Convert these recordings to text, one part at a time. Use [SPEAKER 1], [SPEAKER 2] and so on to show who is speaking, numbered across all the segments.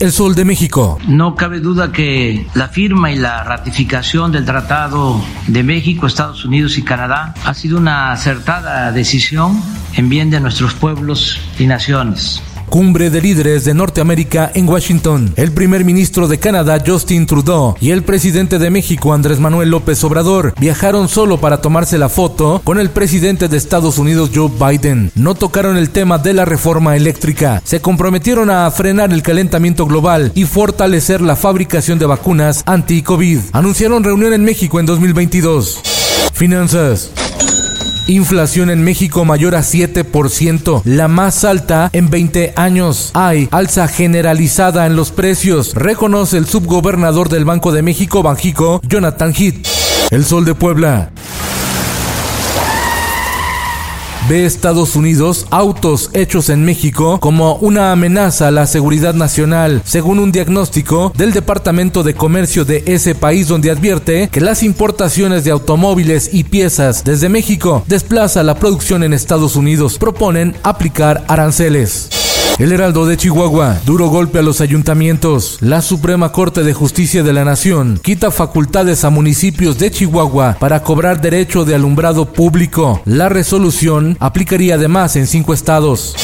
[SPEAKER 1] El Sol de México.
[SPEAKER 2] No cabe duda que la firma y la ratificación del Tratado de México, Estados Unidos y Canadá ha sido una acertada decisión en bien de nuestros pueblos y naciones.
[SPEAKER 1] Cumbre de líderes de Norteamérica en Washington. El primer ministro de Canadá, Justin Trudeau, y el presidente de México, Andrés Manuel López Obrador, viajaron solo para tomarse la foto con el presidente de Estados Unidos, Joe Biden. No tocaron el tema de la reforma eléctrica. Se comprometieron a frenar el calentamiento global y fortalecer la fabricación de vacunas anti-COVID. Anunciaron reunión en México en 2022. Finanzas. Inflación en México mayor a 7%, la más alta en 20 años. Hay alza generalizada en los precios, reconoce el subgobernador del Banco de México, Banjico, Jonathan Heath. El Sol de Puebla. Ve Estados Unidos autos hechos en México como una amenaza a la seguridad nacional, según un diagnóstico del Departamento de Comercio de ese país donde advierte que las importaciones de automóviles y piezas desde México desplaza la producción en Estados Unidos. Proponen aplicar aranceles. El Heraldo de Chihuahua, duro golpe a los ayuntamientos. La Suprema Corte de Justicia de la Nación quita facultades a municipios de Chihuahua para cobrar derecho de alumbrado público. La resolución aplicaría además en cinco estados.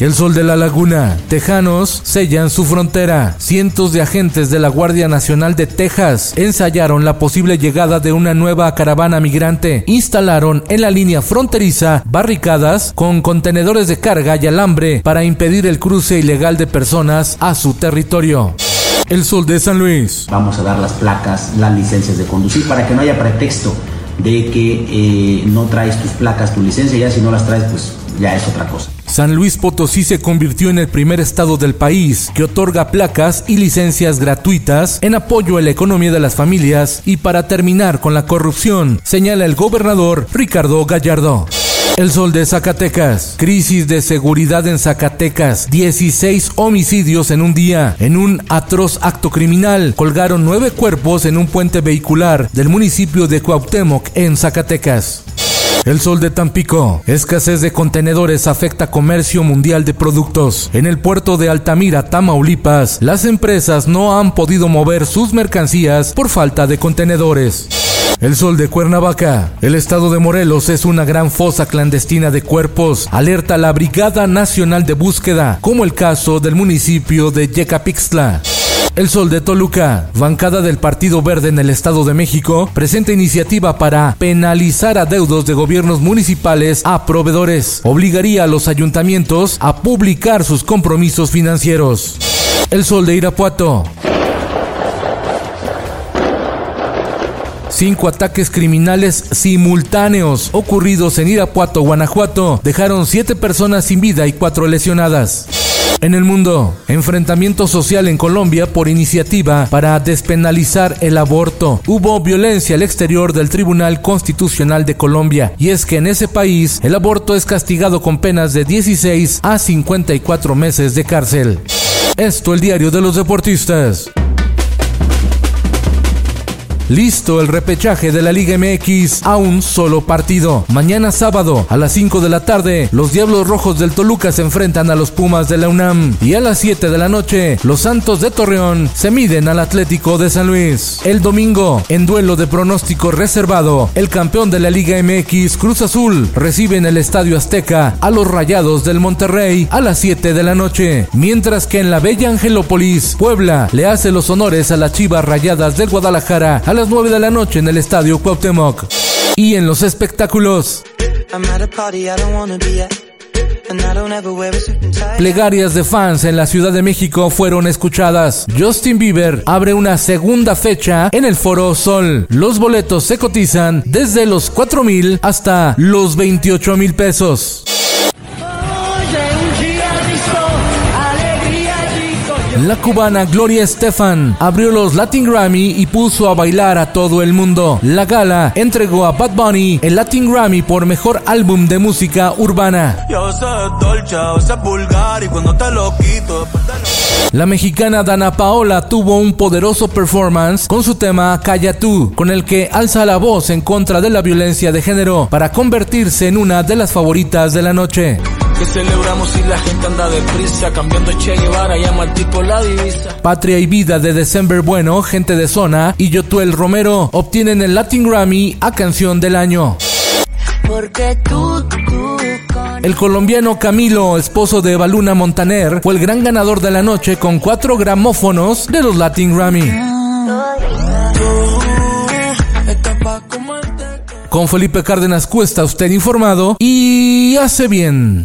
[SPEAKER 1] El sol de la laguna. Tejanos sellan su frontera. Cientos de agentes de la Guardia Nacional de Texas ensayaron la posible llegada de una nueva caravana migrante. Instalaron en la línea fronteriza barricadas con contenedores de carga y alambre para impedir el cruce ilegal de personas a su territorio. El sol de San Luis.
[SPEAKER 3] Vamos a dar las placas, las licencias de conducir para que no haya pretexto de que eh, no traes tus placas, tu licencia, ya si no las traes, pues ya es otra cosa.
[SPEAKER 1] San Luis Potosí se convirtió en el primer estado del país que otorga placas y licencias gratuitas en apoyo a la economía de las familias y para terminar con la corrupción, señala el gobernador Ricardo Gallardo. El sol de Zacatecas. Crisis de seguridad en Zacatecas. 16 homicidios en un día. En un atroz acto criminal, colgaron nueve cuerpos en un puente vehicular del municipio de Cuauhtémoc en Zacatecas. El sol de Tampico. Escasez de contenedores afecta comercio mundial de productos. En el puerto de Altamira, Tamaulipas, las empresas no han podido mover sus mercancías por falta de contenedores. El sol de Cuernavaca. El estado de Morelos es una gran fosa clandestina de cuerpos. Alerta la Brigada Nacional de Búsqueda, como el caso del municipio de Yecapixtla. El Sol de Toluca, bancada del Partido Verde en el Estado de México, presenta iniciativa para penalizar adeudos de gobiernos municipales a proveedores. Obligaría a los ayuntamientos a publicar sus compromisos financieros. El Sol de Irapuato. Cinco ataques criminales simultáneos ocurridos en Irapuato, Guanajuato, dejaron siete personas sin vida y cuatro lesionadas. En el mundo, enfrentamiento social en Colombia por iniciativa para despenalizar el aborto. Hubo violencia al exterior del Tribunal Constitucional de Colombia y es que en ese país el aborto es castigado con penas de 16 a 54 meses de cárcel. Esto el diario de los deportistas. Listo el repechaje de la Liga MX a un solo partido. Mañana sábado a las 5 de la tarde, los Diablos Rojos del Toluca se enfrentan a los Pumas de la UNAM y a las 7 de la noche, los Santos de Torreón se miden al Atlético de San Luis. El domingo, en duelo de pronóstico reservado, el campeón de la Liga MX Cruz Azul recibe en el Estadio Azteca a los Rayados del Monterrey a las 7 de la noche, mientras que en la bella Angelópolis, Puebla le hace los honores a las Chivas Rayadas del Guadalajara a las 9 de la noche en el Estadio Cuauhtémoc. Y en los espectáculos. Plegarias de fans en la Ciudad de México fueron escuchadas. Justin Bieber abre una segunda fecha en el Foro Sol. Los boletos se cotizan desde los 4 mil hasta los 28 mil pesos. La cubana Gloria Estefan abrió los Latin Grammy y puso a bailar a todo el mundo. La gala entregó a Bad Bunny el Latin Grammy por mejor álbum de música urbana. La mexicana Dana Paola tuvo un poderoso performance con su tema Calla tú, con el que alza la voz en contra de la violencia de género para convertirse en una de las favoritas de la noche que celebramos y la gente anda deprisa, cambiando Che Guevara, llama al tipo la divisa. Patria y Vida de December Bueno, Gente de Zona y Yotuel Romero obtienen el Latin Grammy a Canción del Año. Porque tú, tú, el colombiano Camilo, esposo de Baluna Montaner, fue el gran ganador de la noche con cuatro gramófonos de los Latin Grammy. Con Felipe Cárdenas Cuesta, usted informado y hace bien.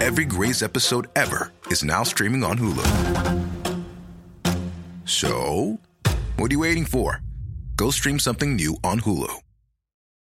[SPEAKER 4] Every Grey's episode ever is now streaming on Hulu. So, what are you waiting for? Go stream something new on Hulu.